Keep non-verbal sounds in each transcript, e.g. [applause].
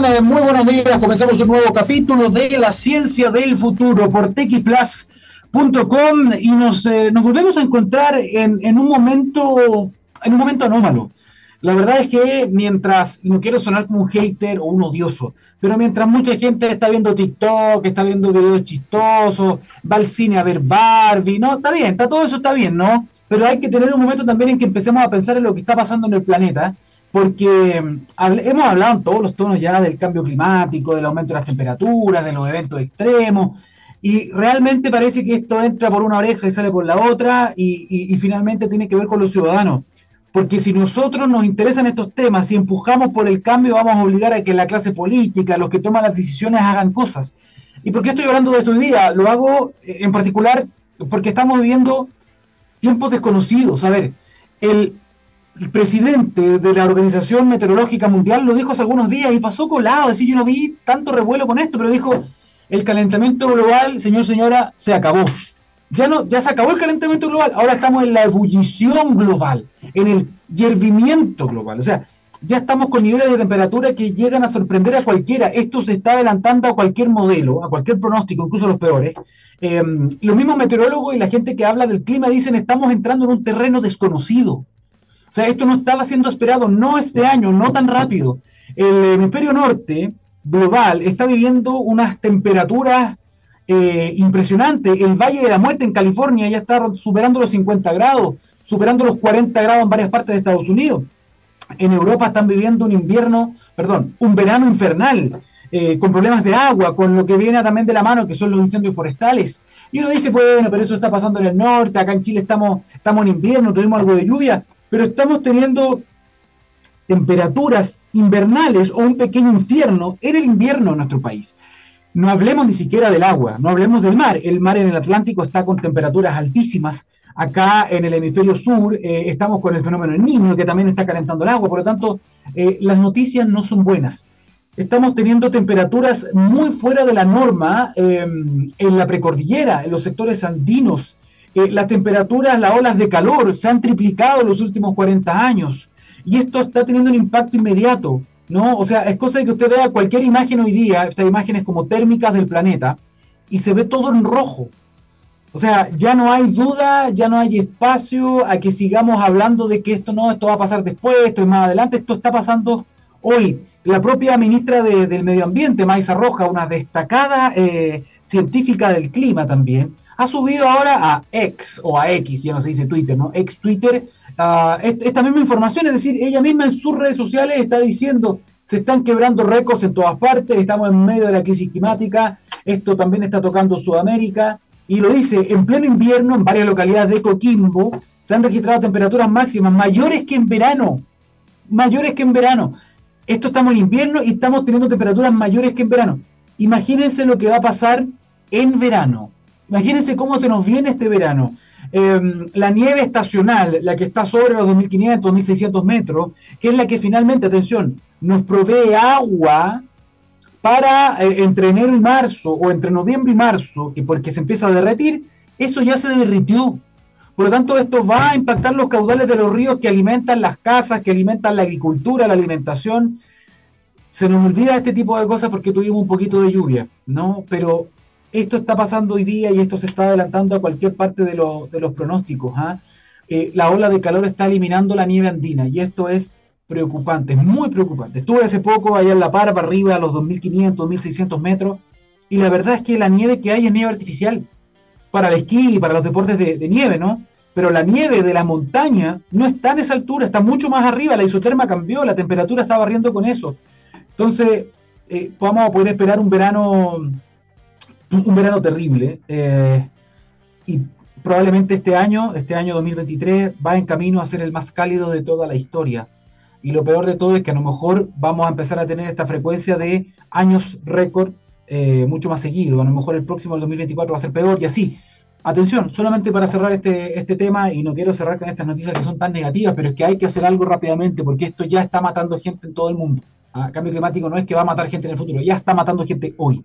están? Eh, muy buenos días. Comenzamos un nuevo capítulo de La Ciencia del Futuro por TXPlus.com y nos, eh, nos volvemos a encontrar en, en, un momento, en un momento anómalo. La verdad es que mientras, no quiero sonar como un hater o un odioso, pero mientras mucha gente está viendo TikTok, está viendo videos chistosos, va al cine a ver Barbie, ¿no? Está bien, está, todo eso está bien, ¿no? Pero hay que tener un momento también en que empecemos a pensar en lo que está pasando en el planeta, porque mm, hemos hablado en todos los tonos ya del cambio climático, del aumento de las temperaturas, de los eventos extremos, y realmente parece que esto entra por una oreja y sale por la otra, y finalmente tiene que ver con los ciudadanos. Porque si nosotros nos interesan estos temas, si empujamos por el cambio, vamos a obligar a que la clase política, los que toman las decisiones, hagan cosas. ¿Y por qué estoy hablando de esto hoy día? Lo hago eh, en particular porque estamos viviendo tiempos desconocidos. A ver, el, presidente de la Organización Meteorológica Mundial lo dijo hace algunos días y pasó colado. Decir, yo no vi tanto revuelo con esto, pero dijo, el calentamiento global, señor, señora, se acabó. Ya, no, ya se acabó el calentamiento global, ahora estamos en la ebullición global, en el hiervimiento global. O sea, ya estamos con niveles de temperatura que llegan a sorprender a cualquiera. Esto se está adelantando a cualquier modelo, a cualquier pronóstico, incluso los peores. Eh, los mismos meteorólogos y la gente que habla del clima dicen estamos entrando en un terreno desconocido. O sea, esto no estaba siendo esperado, no este año, no tan rápido. El hemisferio norte global está viviendo unas temperaturas eh, impresionante. El Valle de la Muerte en California ya está superando los 50 grados, superando los 40 grados en varias partes de Estados Unidos. En Europa están viviendo un invierno, perdón, un verano infernal, eh, con problemas de agua, con lo que viene también de la mano, que son los incendios forestales. Y uno dice, bueno, pero eso está pasando en el norte, acá en Chile estamos, estamos en invierno, tuvimos algo de lluvia, pero estamos teniendo temperaturas invernales o un pequeño infierno en el invierno en nuestro país. No hablemos ni siquiera del agua, no hablemos del mar. El mar en el Atlántico está con temperaturas altísimas. Acá en el hemisferio sur eh, estamos con el fenómeno del niño, que también está calentando el agua. Por lo tanto, eh, las noticias no son buenas. Estamos teniendo temperaturas muy fuera de la norma em, en la precordillera, en los sectores andinos. Eh, las temperaturas, las olas de calor se han triplicado en los últimos 40 años. Y esto está teniendo un impacto inmediato ¿no? O sea, es cosa de que usted vea cualquier imagen hoy día, estas imágenes como térmicas del planeta, y se ve todo en rojo. O sea, ya no hay duda, ya no hay espacio a que sigamos hablando de que esto no, esto va a pasar después, esto es más adelante, esto está pasando hoy. La propia ministra del Medio Ambiente, Maisa Roja, una destacada eh, científica del clima también, ha subido ahora a X o a X, ya no se dice Twitter, ¿no? Ex Twitter, uh, esta misma información, es decir, ella misma en sus redes sociales está diciendo, se están quebrando récords en todas partes, estamos en medio de la crisis climática, esto también está tocando Sudamérica, y lo dice, en pleno invierno, en varias localidades de Coquimbo, se han registrado temperaturas máximas mayores que en verano, mayores que en verano. Esto estamos en invierno y estamos teniendo temperaturas mayores que en verano. Imagínense lo que va a pasar en verano Imagínense cómo se nos viene este verano. Em, la nieve estacional, la que está sobre los 2.500, 2.600 metros, que es la que finalmente, atención, nos provee agua para eh, entre enero y marzo, o entre noviembre y marzo, que porque se empieza a derretir, eso ya se derritió. Por lo tanto, esto va a impactar los caudales de los ríos que alimentan las casas, que alimentan la agricultura, la alimentación. Se nos olvida este tipo de cosas porque tuvimos un poquito de lluvia, ¿no? Pero esto está pasando hoy día y esto se está adelantando a cualquier parte de, los pronósticos. ¿ah? Eh, la ola de calor está eliminando la nieve andina y esto es preocupante, es muy preocupante. Estuve hace poco allá en La Parva, arriba a los 2.500, 2.600 metros, y la verdad es que la nieve que hay es nieve artificial para el esquí y para los deportes de, nieve, ¿no? Pero la nieve de la montaña no está en esa altura, está mucho más arriba, la isoterma cambió, la temperatura está barriendo con eso. Entonces, eh, vamos a poder esperar un verano un verano terrible eh, y probablemente este año, este año 2023, va en camino a ser el más cálido de toda la historia. Y lo peor de todo es que a lo mejor vamos a empezar a tener esta frecuencia de años récord eh, mucho más seguido. A lo mejor el próximo, el 2024, va a ser peor y así. Atención, solamente para cerrar este, este tema, y no quiero cerrar con estas noticias que son tan negativas, pero es que hay que hacer algo rápidamente porque esto ya está matando gente en todo el mundo. Cambio climático no es que va a matar gente en el futuro, ya está matando gente hoy.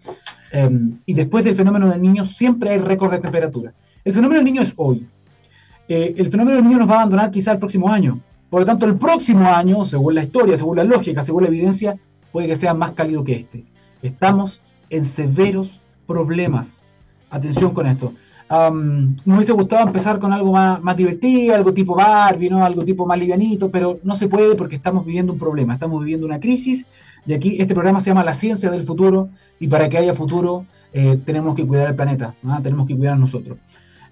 Em, y después del fenómeno del niño siempre hay récord de temperatura. El fenómeno del niño es hoy. Eh, el fenómeno del niño nos va a abandonar quizá el próximo año. Por lo tanto, el próximo año, según la historia, según la lógica, según la evidencia, puede que sea más cálido que este. Estamos en severos problemas. Atención con esto. Me hubiese gustado empezar con algo más, más divertido, algo tipo Barbie, ¿no? algo tipo más livianito, pero no se puede porque estamos viviendo un problema, estamos viviendo una crisis y aquí este programa se llama La Ciencia del Futuro y para que haya futuro eh, tenemos que cuidar el planeta, tenemos que cuidar nosotros.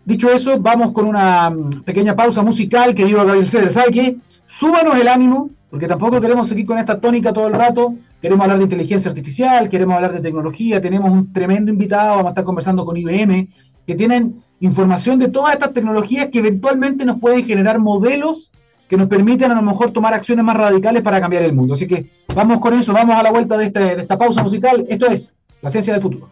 Dicho eso, vamos con una mm, pequeña pausa musical, que digo Gabriel Ceder. ¿Sabe qué? Súbanos el ánimo, porque tampoco queremos seguir con esta tónica todo el rato. Queremos hablar de inteligencia artificial, queremos hablar de tecnología, tenemos un tremendo invitado, vamos a estar conversando con IBM, que tienen información de todas estas tecnologías que eventualmente nos pueden generar modelos que nos permiten a lo mejor tomar acciones más radicales para cambiar el mundo. Así que vamos con eso, vamos a la vuelta de, este, de esta pausa musical. Esto es La Ciencia del Futuro.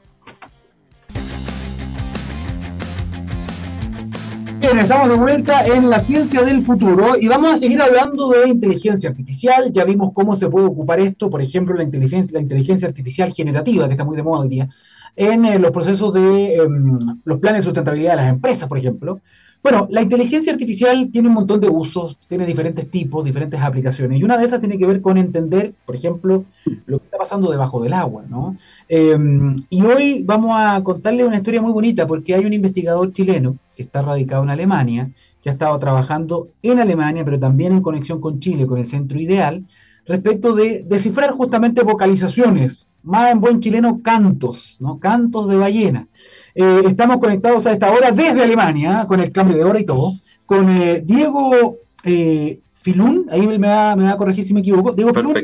Bien, estamos de vuelta en la ciencia del futuro y vamos a seguir hablando de inteligencia artificial. Ya vimos cómo se puede ocupar esto, por ejemplo, la inteligencia, la inteligencia artificial generativa, que está muy de moda hoy día, en eh, los procesos de em, los planes de sustentabilidad de las empresas, por ejemplo. Bueno, la inteligencia artificial tiene un montón de usos, tiene diferentes tipos, diferentes aplicaciones, y una de esas tiene que ver con entender, por ejemplo, lo que está pasando debajo del agua, ¿no? Em, y hoy vamos a contarle una historia muy bonita, porque hay un investigador chileno que está radicado en Alemania, que ha estado trabajando en Alemania, pero también en conexión con Chile, con el Centro Ideal, respecto de descifrar justamente vocalizaciones, más en buen chileno, cantos, ¿no? Cantos de ballena. Eh, estamos conectados a esta hora desde Alemania, con el cambio de hora y todo, con eh, Diego eh, Filún, ahí me va, a corregir si me equivoco, Diego Filún,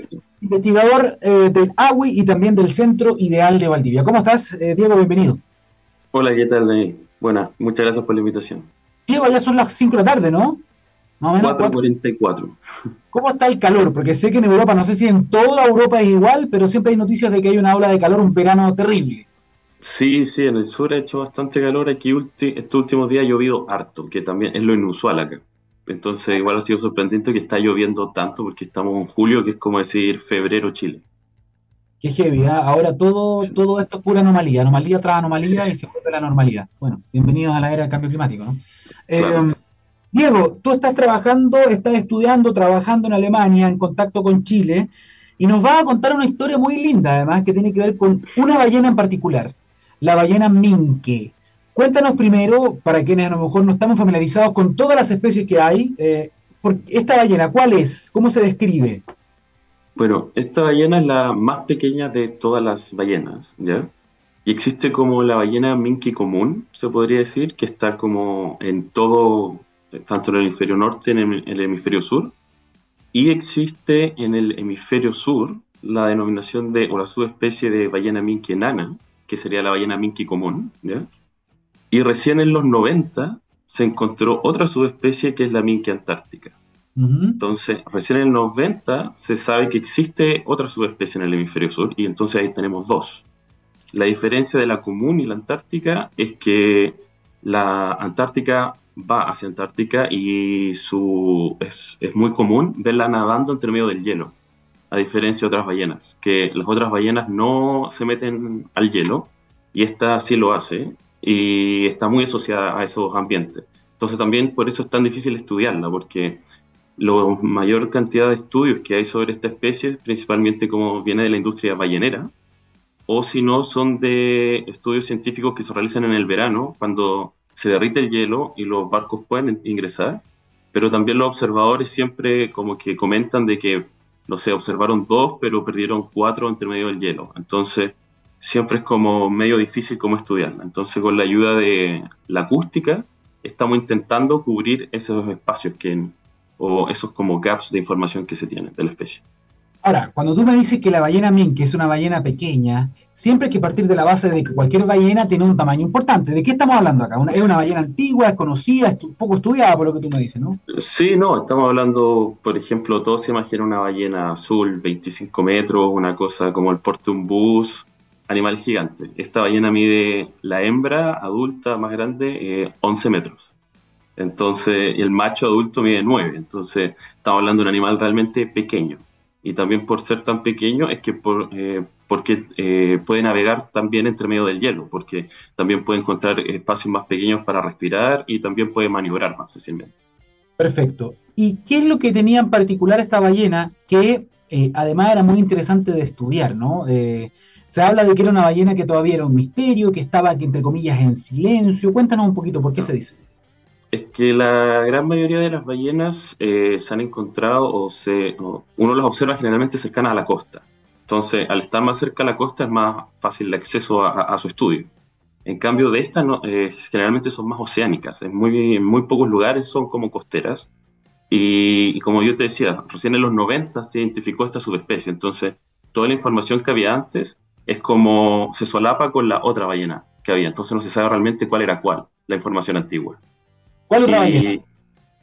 investigador del AWI y también del Centro Ideal de Valdivia. ¿Cómo estás, Diego? Bienvenido. Hola, ¿qué tal, Daniel? Buenas, muchas gracias por la invitación. Diego, ya son las 5 de la tarde, ¿no? Más o menos 4.44. ¿Cómo está el calor? Porque sé que en Europa, no sé si en toda Europa es igual, pero siempre hay noticias de que hay una ola de calor, un verano terrible. Sí, sí, en el sur ha hecho bastante calor. Aquí estos últimos días ha llovido harto, que también es lo inusual acá. Entonces, igual ha sido sorprendente que está lloviendo tanto porque estamos en julio, que es como decir febrero Chile. Qué heavy, ¿eh? ahora todo, todo esto es pura anomalía, anomalía tras anomalía y se vuelve la normalidad. Bueno, bienvenidos a la era del cambio climático, ¿no? Eh, Diego, tú estás trabajando, estás estudiando, trabajando en Alemania, en contacto con Chile, y nos vas a contar una historia muy linda, además, que tiene que ver con una ballena en particular la ballena minke. Cuéntanos primero, para quienes a lo mejor no estamos familiarizados con todas las especies que hay, eh, esta ballena, ¿cuál es? ¿Cómo se describe? Bueno, esta ballena es la más pequeña de todas las ballenas, ¿ya? Y existe como la ballena minke común, se podría decir, que está como en todo, tanto en el hemisferio norte en el hemisferio sur. Y existe en el hemisferio sur la denominación de, o la subespecie de ballena minke enana, que sería la ballena minke común, ¿ya? Y recién en los 90 se encontró otra subespecie que es la minke antártica. Entonces, recién en los 90 se sabe que existe otra subespecie en el hemisferio sur y entonces ahí tenemos dos. La diferencia de la común y la antártica es que la antártica va hacia Antártica y su, es, es muy común verla nadando entre medio del hielo a diferencia de otras ballenas, que las otras ballenas no se meten al hielo y esta sí lo hace y está muy asociada a esos ambientes. Entonces también por eso es tan difícil estudiarla, porque la mayor cantidad de estudios que hay sobre esta especie, principalmente como viene de la industria ballenera, o si no son de estudios científicos que se realizan en el verano, cuando se derrite el hielo y los barcos pueden ingresar, pero también los observadores siempre como que comentan de que no sé, observaron dos, pero perdieron cuatro entre medio del hielo. Entonces, siempre es como medio difícil como estudiarla. Entonces, con la ayuda de la acústica, estamos intentando cubrir esos espacios que, o esos como gaps de información que se tienen de la especie. Ahora, cuando tú me dices que la ballena que es una ballena pequeña, siempre hay que partir de la base de que cualquier ballena tiene un tamaño importante. ¿De qué estamos hablando acá? ¿Es una ballena antigua, es conocida, poco estudiada por lo que tú me dices, no? Sí, no, estamos hablando, por ejemplo, todos se imaginan una ballena azul, 25 metros, una cosa como el porte un bus, animal gigante. Esta ballena mide la hembra adulta más grande 11 eh, metros. Entonces, el macho adulto mide 9. Entonces, estamos hablando de un animal realmente pequeño y también por ser tan pequeño es que por, eh, porque eh, puede navegar también entre medio del hielo, porque también puede encontrar espacios más pequeños para respirar y también puede maniobrar más fácilmente. Perfecto. ¿Y qué es lo que tenía en particular esta ballena que eh, además era muy interesante de estudiar, ¿no? Eh, se habla de que era una ballena que todavía era un misterio, que estaba, entre comillas, en silencio. Cuéntanos un poquito, ¿por qué se dice? Es que la gran mayoría de las ballenas eh, se han encontrado o, se, uno las observa generalmente cercanas a la costa. Entonces, al estar más cerca a la costa es más fácil el acceso a, su estudio. En cambio, de estas eh, generalmente son más oceánicas. En muy, muy pocos lugares son como costeras. Y, como yo te decía, recién en los 90 se identificó esta subespecie. Entonces, toda la información que había antes es como se solapa con la otra ballena que había. Entonces, no se sabe realmente cuál era cuál, la información antigua. ¿Cuál otra ballena?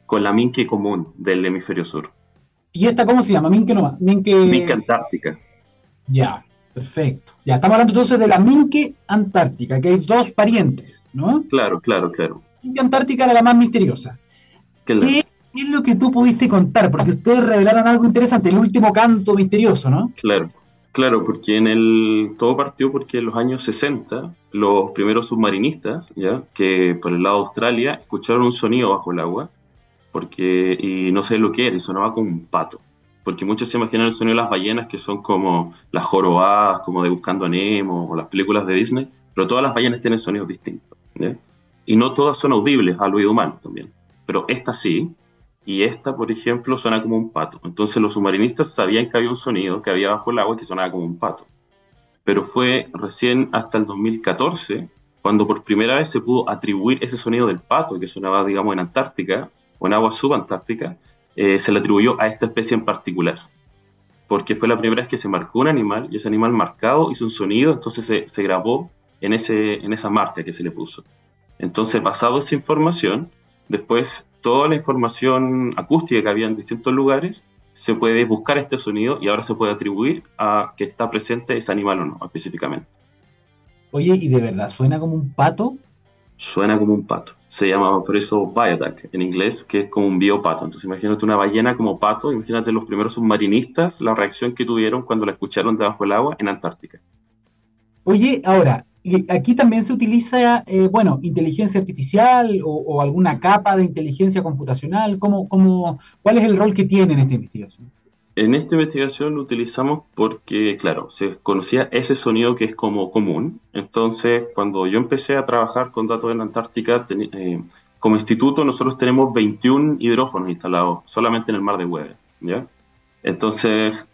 Con la minke común del hemisferio sur. ¿Y esta cómo se llama? Minke no Minke... Minke antártica. Ya, perfecto. Ya, estamos hablando entonces de la minke antártica, que hay dos parientes, ¿no? Claro, claro, claro. Minke antártica era la más misteriosa. ¿Qué es lo que tú pudiste contar? Porque ustedes revelaron algo interesante, el último canto misterioso, ¿no? Claro. Claro, porque en el todo partió porque en los años 60 los primeros submarinistas, ya que por el lado de Australia escucharon un sonido bajo el agua, porque y no sé lo que era, y sonaba como un pato, porque muchos se imaginan el sonido de las ballenas que son como las jorobadas, como de Buscando a Nemo o las películas de Disney, pero todas las ballenas tienen sonidos distintos, y no todas son audibles al oído humano también, pero esta sí, y esta, por ejemplo, suena como un pato. Entonces los submarinistas sabían que había un sonido que había bajo el agua que sonaba como un pato. Pero fue recién hasta el 2014 cuando por primera vez se pudo atribuir ese sonido del pato que sonaba, digamos, en Antártica o en agua subantártica, eh, se le atribuyó a esta especie en particular. Porque fue la primera vez que se marcó un animal y ese animal marcado hizo un sonido, entonces se, grabó en, ese, en esa marca que se le puso. Entonces, basado en esa información, después toda la información acústica que había en distintos lugares, se puede buscar este sonido y ahora se puede atribuir a que está presente ese animal o no, específicamente. Oye, ¿y de verdad suena como un pato? Suena como un pato. Se llama por eso biotac en inglés, que es como un biopato. Entonces imagínate una ballena como pato, imagínate los primeros submarinistas, la reacción que tuvieron cuando la escucharon debajo del agua en Antártica. Oye, ahora, y aquí también se utiliza, eh, bueno, inteligencia artificial o, alguna capa de inteligencia computacional. ¿Cómo, cómo, cuál es el rol que tiene en esta investigación? En esta investigación lo utilizamos porque, claro, se conocía ese sonido que es como común. Entonces, cuando yo empecé a trabajar con datos en Antártica, eh, como instituto nosotros tenemos 21 hidrófonos instalados solamente en el mar de Weber. ¿ya? Entonces,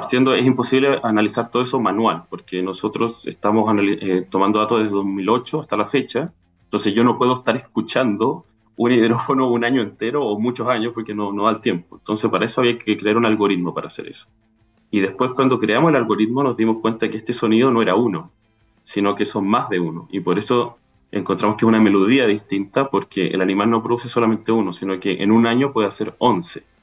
partiendo, es imposible analizar todo eso manual, porque nosotros estamos eh, tomando datos desde 2008 hasta la fecha, entonces yo no puedo estar escuchando un hidrófono un año entero o muchos años porque no, no da el tiempo. Entonces para eso había que crear un algoritmo para hacer eso. Y después cuando creamos el algoritmo nos dimos cuenta que este sonido no era uno, sino que son más de uno. Y por eso encontramos que es una melodía distinta porque el animal no produce solamente uno, sino que en un año puede hacer 11.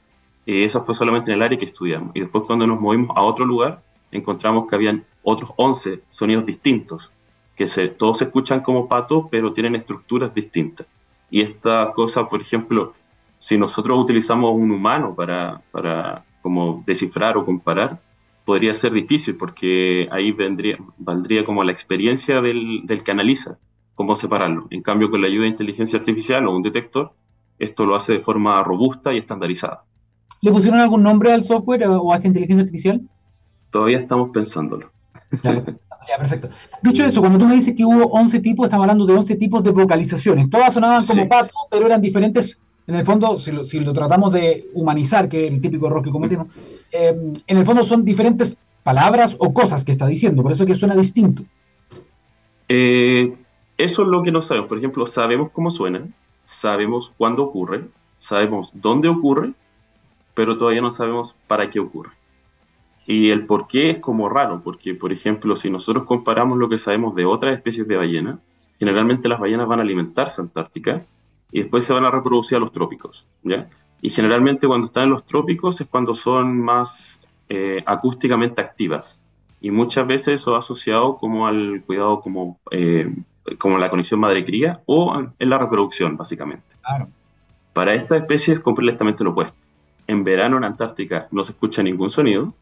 Y eso fue solamente en el área que estudiamos. Y después cuando nos movimos a otro lugar, encontramos que habían otros 11 sonidos distintos, que se, todos se escuchan como pato, pero tienen estructuras distintas. Y esta cosa, por ejemplo, si nosotros utilizamos un humano para, para como descifrar o comparar, podría ser difícil porque ahí vendría, valdría como la experiencia del, del que analiza, cómo separarlo. En cambio, con la ayuda de inteligencia artificial o un detector, esto lo hace de forma robusta y estandarizada. ¿Le pusieron algún nombre al software o a esta inteligencia artificial? Todavía estamos pensándolo. Ya, perfecto. Dicho eso, cuando tú me dices que hubo 11 tipos, estamos hablando de 11 tipos de vocalizaciones. Todas sonaban como pato, pero eran diferentes. En el fondo, si lo, tratamos de humanizar, que es el típico error que cometemos, eh, en el fondo son diferentes palabras o cosas que está diciendo, por eso es que suena distinto. Eh, eso es lo que no sabemos. Por ejemplo, sabemos cómo suena, sabemos cuándo ocurre, sabemos dónde ocurre pero todavía no sabemos para qué ocurre. Y el por qué es como raro, porque, por ejemplo, si nosotros comparamos lo que sabemos de otras especies de ballena, generalmente las ballenas van a alimentarse en Antártica y después se van a reproducir a los trópicos, ¿ya? Y generalmente cuando están en los trópicos es cuando son más eh, acústicamente activas. Y muchas veces eso asociado como al cuidado como, eh, como la conexión madre-cría o en la reproducción, básicamente. Claro. Para esta especie es completamente lo opuesto en verano en Antártica no se escucha ningún sonido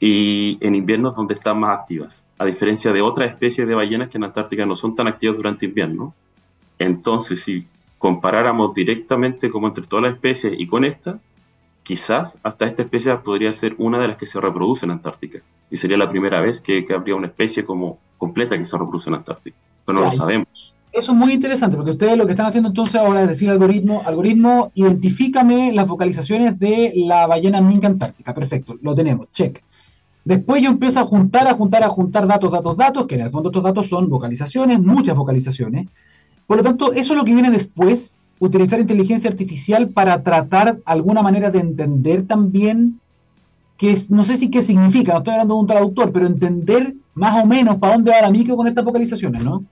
y en invierno es donde están más activas, a diferencia de otras especies de ballenas que en Antártica no son tan activas durante invierno. Entonces, si comparáramos directamente como entre todas las especies y con esta, quizás hasta esta especie podría ser una de las que se reproduce en Antártica. Y sería la primera vez que, habría una especie como completa que se reproduce en Antártica. Pero no lo sabemos. Eso es muy interesante, porque ustedes lo que están haciendo entonces ahora es decir algoritmo, algoritmo, identifícame las vocalizaciones de la ballena minca antártica. Perfecto, lo tenemos, check. Después yo empiezo a juntar, a juntar, a juntar datos, datos, datos, que en el fondo estos datos son vocalizaciones, muchas vocalizaciones. Por lo tanto, eso es lo que viene después, utilizar inteligencia artificial para tratar alguna manera de entender también, que no sé si qué significa, no estoy hablando de un traductor, pero entender más o menos para dónde va la micro con estas vocalizaciones, ¿no?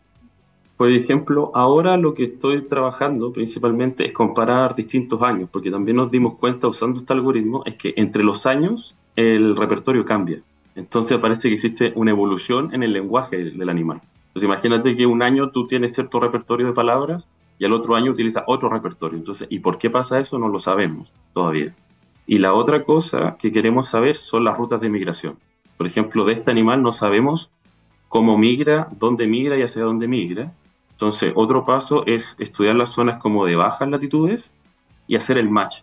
Por ejemplo, ahora lo que estoy trabajando principalmente es comparar distintos años, porque también nos dimos cuenta usando este algoritmo, es que entre los años el repertorio cambia. Entonces parece que existe una evolución en el lenguaje del animal. Entonces imagínate que un año tú tienes cierto repertorio de palabras y al otro año utiliza otro repertorio. Entonces, ¿y por qué pasa eso? No lo sabemos todavía. Y la otra cosa que queremos saber son las rutas de migración. Por ejemplo, de este animal no sabemos cómo migra, dónde migra y hacia dónde migra. Entonces, otro paso es estudiar las zonas como de bajas latitudes y hacer el match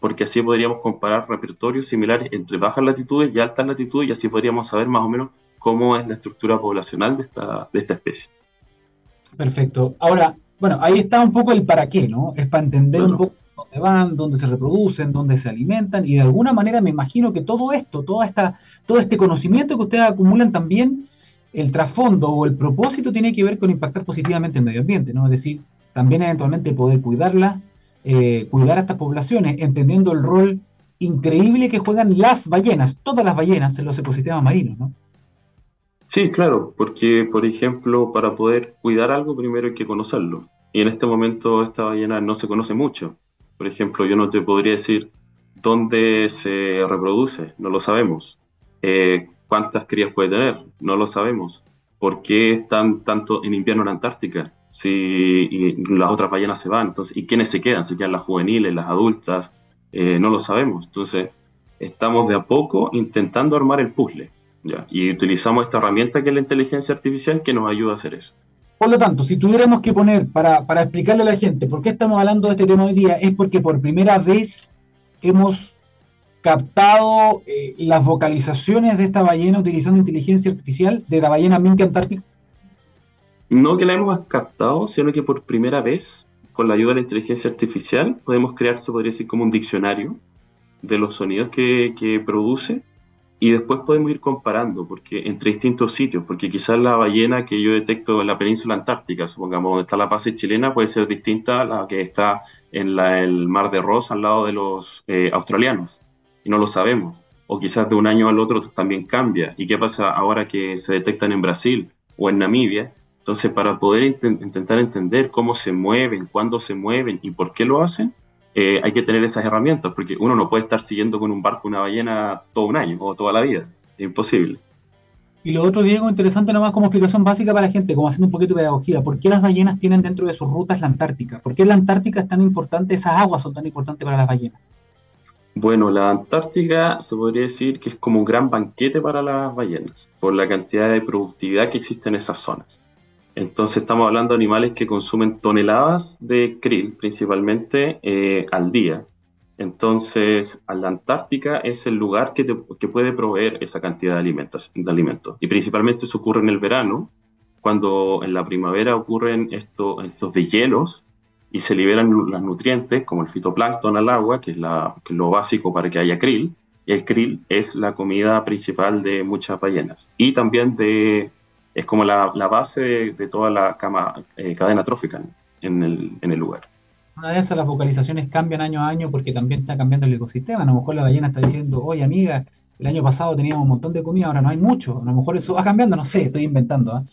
porque así podríamos comparar repertorios similares entre bajas latitudes y altas latitudes y así podríamos saber más o menos cómo es la estructura poblacional de esta, de esta especie. Perfecto. Ahora, bueno, ahí está un poco el para qué, ¿no? Es para entender un poco dónde van, dónde se reproducen, dónde se alimentan y de alguna manera me imagino que todo esto, toda esta, todo este conocimiento que ustedes acumulan también, el trasfondo o el propósito tiene que ver con impactar positivamente el medio ambiente, ¿no? Es decir, también eventualmente poder cuidarla, eh, cuidar a estas poblaciones, entendiendo el rol increíble que juegan las ballenas, todas las ballenas en los ecosistemas marinos, ¿no? Sí, claro, porque, por ejemplo, para poder cuidar algo, primero hay que conocerlo. Y en este momento esta ballena no se conoce mucho. Por ejemplo, yo no te podría decir dónde se reproduce, no lo sabemos. Eh, ¿Cuántas crías puede tener? No lo sabemos. ¿Por qué están tanto en invierno en Antártica? si las otras ballenas se van, entonces, ¿y quiénes se quedan? ¿Se quedan las juveniles, las adultas? Eh, no lo sabemos. Entonces, estamos de a poco intentando armar el puzzle. ¿ya? Y utilizamos esta herramienta que es la inteligencia artificial que nos ayuda a hacer eso. Por lo tanto, si tuviéramos que poner, para, para explicarle a la gente por qué estamos hablando de este tema hoy día, es porque por primera vez hemos captado eh, las vocalizaciones de esta ballena utilizando inteligencia artificial, de la ballena Minke Antártica. No que la hemos captado, sino que por primera vez, con la ayuda de la inteligencia artificial, podemos crear, se podría decir, como un diccionario de los sonidos que, produce y después podemos ir comparando porque entre distintos sitios, porque quizás la ballena que yo detecto en la península antártica, supongamos donde está la base chilena, puede ser distinta a la que está en el mar de Ross al lado de los eh, australianos, y no lo sabemos. O quizás de un año al otro también cambia. ¿Y qué pasa ahora que se detectan en Brasil o en Namibia? Entonces, para poder intentar entender cómo se mueven, cuándo se mueven y por qué lo hacen, eh, hay que tener esas herramientas, porque uno no puede estar siguiendo con un barco una ballena todo un año o toda la vida. Es imposible. Y lo otro, Diego, interesante nomás como explicación básica para la gente, como haciendo un poquito de pedagogía, ¿por qué las ballenas tienen dentro de sus rutas la Antártica? ¿Por qué la Antártica es tan importante, esas aguas son tan importantes para las ballenas? Bueno, la Antártica se podría decir que es como un gran banquete para las ballenas, por la cantidad de productividad que existe en esas zonas. Entonces estamos hablando de animales que consumen toneladas de krill principalmente eh, al día. Entonces, la Antártica es el lugar que, puede proveer esa cantidad de alimentos, de alimentos. Y principalmente eso ocurre en el verano, cuando en la primavera ocurren estos, estos deshielos y se liberan los nutrientes, como el fitoplancton al agua, que es, la, que es lo básico para que haya krill. Y el krill es la comida principal de muchas ballenas. Y también de es como la, base de, toda la cama, eh, cadena trófica en el, en el lugar. Una de esas las vocalizaciones cambian año a año porque también está cambiando el ecosistema. A lo mejor la ballena está diciendo, oye amiga, el año pasado teníamos un montón de comida, ahora no hay mucho. A lo mejor eso va cambiando, no sé, estoy inventando. ¿ah?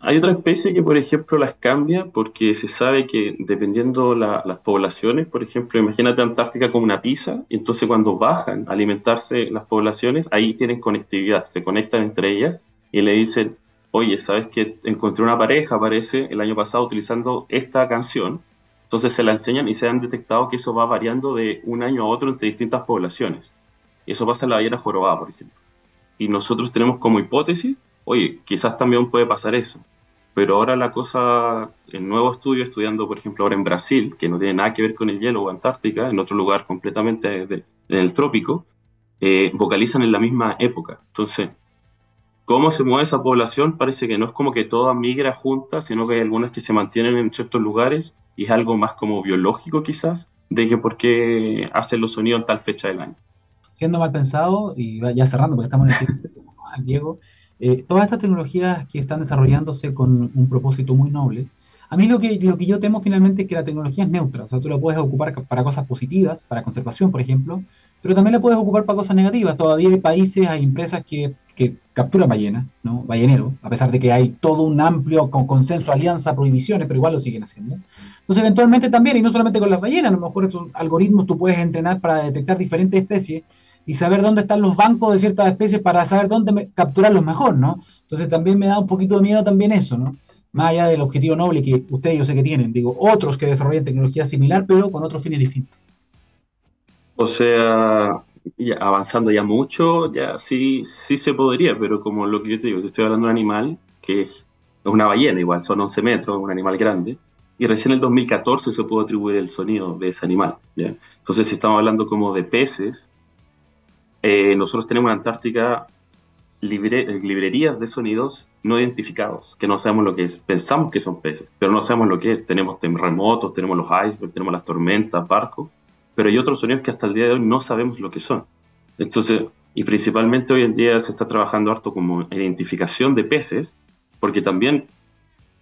Hay, otra especie que, por ejemplo, las cambia porque se sabe que dependiendo las poblaciones, por ejemplo, imagínate Antártica como una pizza, y entonces cuando bajan a alimentarse las poblaciones, ahí tienen conectividad, se conectan entre ellas y le dicen, oye, ¿sabes que encontré una pareja, parece, el año pasado utilizando esta canción? Entonces se la enseñan y se han detectado que eso va variando de un año a otro entre distintas poblaciones. Eso pasa en la ballena jorobada, por ejemplo. Y nosotros tenemos como hipótesis, oye, quizás también puede pasar eso. pero ahora la cosa, el nuevo estudio, estudiando por ejemplo ahora en Brasil, que no tiene nada que ver con el hielo o Antártica, en otro lugar completamente en el trópico, eh, vocalizan en la misma época. Entonces, ¿cómo se mueve esa población? Parece que no es como que toda migra juntas, sino que hay algunas que se mantienen en ciertos lugares y es algo más como biológico quizás, de que por qué hacen los sonidos en tal fecha del año. Siendo mal pensado, y ya cerrando porque estamos en el tiempo, [laughs] Diego, eh, todas estas tecnologías que están desarrollándose con un propósito muy noble, a mí lo que, lo que yo temo finalmente es que la tecnología es neutra, o sea, tú la puedes ocupar para cosas positivas, para conservación, por ejemplo, pero también la puedes ocupar para cosas negativas. Todavía hay países, hay empresas que, que capturan ballenas, ¿no? Ballenero, a pesar de que hay todo un amplio consenso, alianza, prohibiciones, pero igual lo siguen haciendo. Entonces, eventualmente también, y no solamente con las ballenas, a lo mejor estos algoritmos tú puedes entrenar para detectar diferentes especies y saber dónde están los bancos de ciertas especies para saber dónde capturarlos mejor, ¿no? Entonces también me da un poquito de miedo también eso, ¿no? Más allá del objetivo noble que ustedes yo sé que tienen, digo, otros que desarrollen tecnología similar, pero con otros fines distintos. O sea, avanzando ya mucho, ya sí, sí se podría, pero como lo que yo te digo, te estoy hablando de un animal que es una ballena, igual, son 11 metros, un animal grande, y recién en el 2014 se pudo atribuir el sonido de ese animal. Entonces, si estamos hablando como de peces, eh, nosotros tenemos en Antártica librerías de sonidos no identificados, que no sabemos lo que es. Pensamos que son peces, pero no sabemos lo que es. Tenemos terremotos, tenemos los icebergs, tenemos las tormentas, barcos, pero hay otros sonidos que hasta el día de hoy no sabemos lo que son. Entonces, y principalmente hoy en día se está trabajando harto como identificación de peces, porque también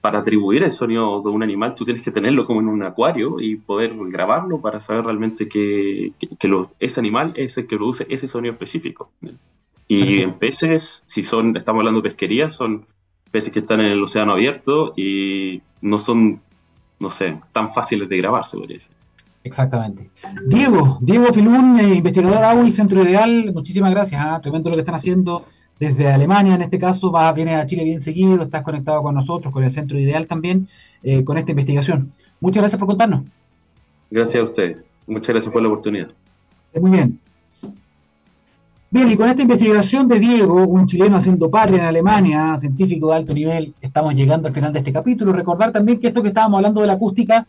para atribuir el sonido de un animal, tú tienes que tenerlo como en un acuario y poder grabarlo para saber realmente que, que, ese animal es el que produce ese sonido específico. Y en peces, si son, estamos hablando de pesquería, son peces que están en el océano abierto y no son, no sé, tan fáciles de grabar, se podría decir. Exactamente. Diego, Diego Filún, eh, investigador agua y Centro Ideal, muchísimas gracias. ¿ah? Tremendo lo que están haciendo desde Alemania, en este caso, va, viene a Chile bien seguido, estás conectado con nosotros, con el Centro Ideal también, eh, con esta investigación. Muchas gracias por contarnos. Gracias a ustedes. Muchas gracias por la oportunidad. Muy bien. Bien, y con esta investigación de Diego, un chileno haciendo patria en Alemania, científico de alto nivel, estamos llegando al final de este capítulo. Recordar también que esto que estábamos hablando de la acústica,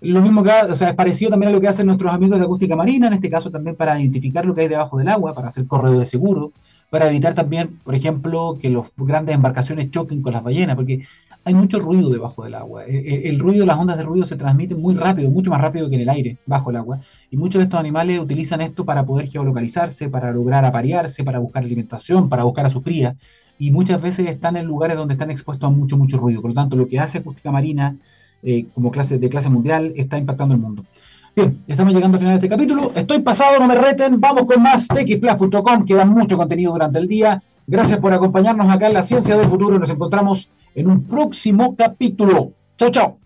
lo mismo que, o sea, es parecido también a lo que hacen nuestros amigos de acústica marina, en este caso también para identificar lo que hay debajo del agua, para hacer corredores seguros, para evitar también, por ejemplo, que las grandes embarcaciones choquen con las ballenas, porque hay mucho ruido debajo del agua. E, e, el, ruido, las ondas de ruido se transmiten muy rápido, mucho más rápido que en el aire, bajo el agua. Y muchos de estos animales utilizan esto para poder geolocalizarse, para lograr aparearse, para buscar alimentación, para buscar a sus crías. Y muchas veces están en lugares donde están expuestos a mucho, mucho ruido. Por lo tanto, lo que hace acústica marina eh, como clase de clase mundial está impactando el mundo. Bien, estamos llegando al final de este capítulo. Estoy pasado, no me reten. Vamos con más txplus.com. Queda mucho contenido durante el día. Gracias por acompañarnos acá en la Ciencia del Futuro nos encontramos en un próximo capítulo. Chao, chao.